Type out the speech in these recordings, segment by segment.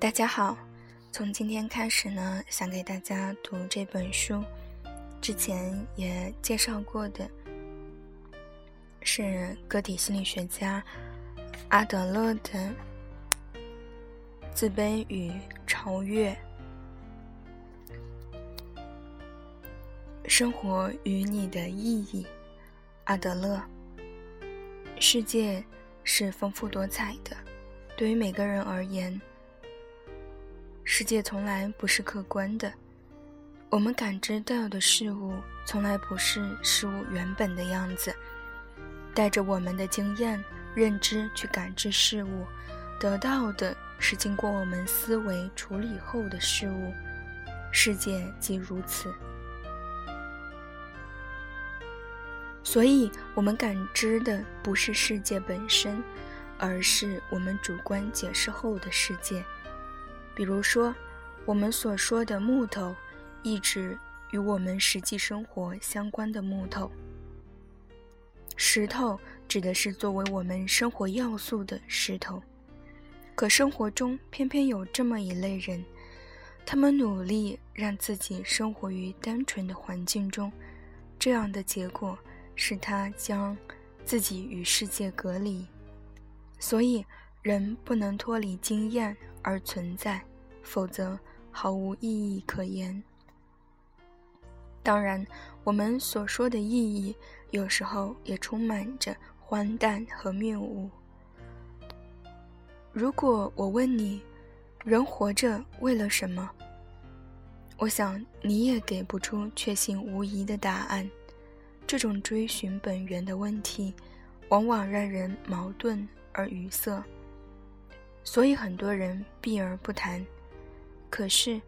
大家好，从今天开始呢，想给大家读这本书。之前也介绍过的，是个体心理学家阿德勒的《自卑与超越》。生活与你的意义，阿德勒。世界是丰富多彩的，对于每个人而言。世界从来不是客观的，我们感知到的事物从来不是事物原本的样子。带着我们的经验、认知去感知事物，得到的是经过我们思维处理后的事物。世界即如此。所以，我们感知的不是世界本身，而是我们主观解释后的世界。比如说，我们所说的木头，一直与我们实际生活相关的木头；石头指的是作为我们生活要素的石头。可生活中偏偏有这么一类人，他们努力让自己生活于单纯的环境中，这样的结果是他将自己与世界隔离。所以，人不能脱离经验而存在。否则毫无意义可言。当然，我们所说的意义，有时候也充满着荒诞和谬误。如果我问你，人活着为了什么？我想你也给不出确信无疑的答案。这种追寻本源的问题，往往让人矛盾而语塞，所以很多人避而不谈。可是，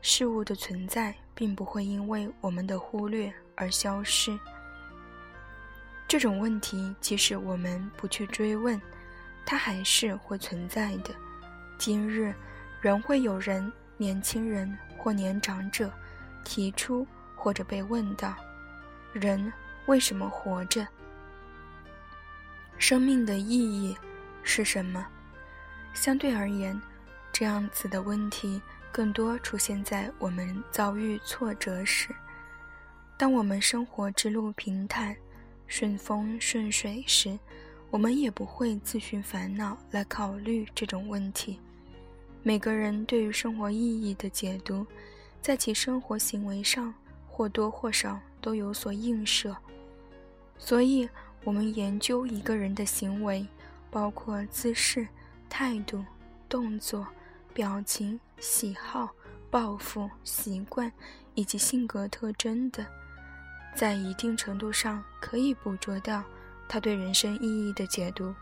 事物的存在并不会因为我们的忽略而消失。这种问题，即使我们不去追问，它还是会存在的。今日，仍会有人，年轻人或年长者，提出或者被问到：人为什么活着？生命的意义是什么？相对而言，这样子的问题。更多出现在我们遭遇挫折时。当我们生活之路平坦、顺风顺水时，我们也不会自寻烦恼来考虑这种问题。每个人对于生活意义的解读，在其生活行为上或多或少都有所映射。所以，我们研究一个人的行为，包括姿势、态度、动作。表情、喜好、抱负、习惯以及性格特征的，在一定程度上可以捕捉到他对人生意义的解读。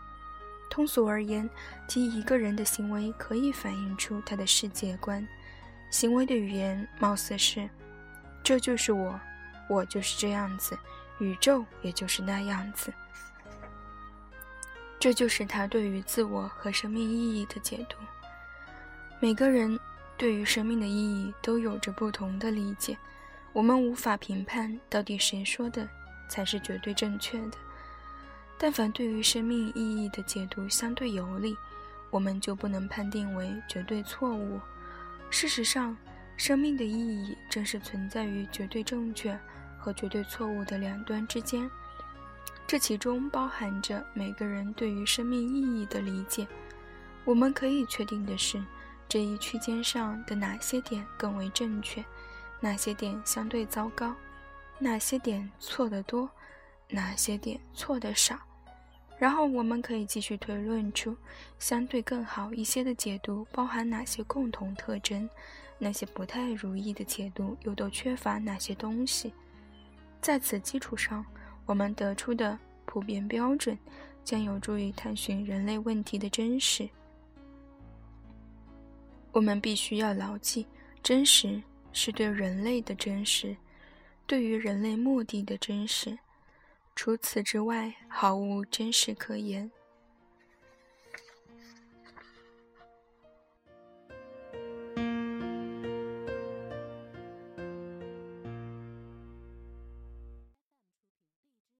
通俗而言，即一个人的行为可以反映出他的世界观。行为的语言貌似是：“这就是我，我就是这样子，宇宙也就是那样子。”这就是他对于自我和生命意义的解读。每个人对于生命的意义都有着不同的理解，我们无法评判到底谁说的才是绝对正确的。但凡对于生命意义的解读相对有利，我们就不能判定为绝对错误。事实上，生命的意义正是存在于绝对正确和绝对错误的两端之间，这其中包含着每个人对于生命意义的理解。我们可以确定的是。这一区间上的哪些点更为正确，哪些点相对糟糕，哪些点错得多，哪些点错得少，然后我们可以继续推论出相对更好一些的解读包含哪些共同特征，那些不太如意的解读又都缺乏哪些东西。在此基础上，我们得出的普遍标准将有助于探寻人类问题的真实。我们必须要牢记，真实是对人类的真实，对于人类目的的真实。除此之外，毫无真实可言。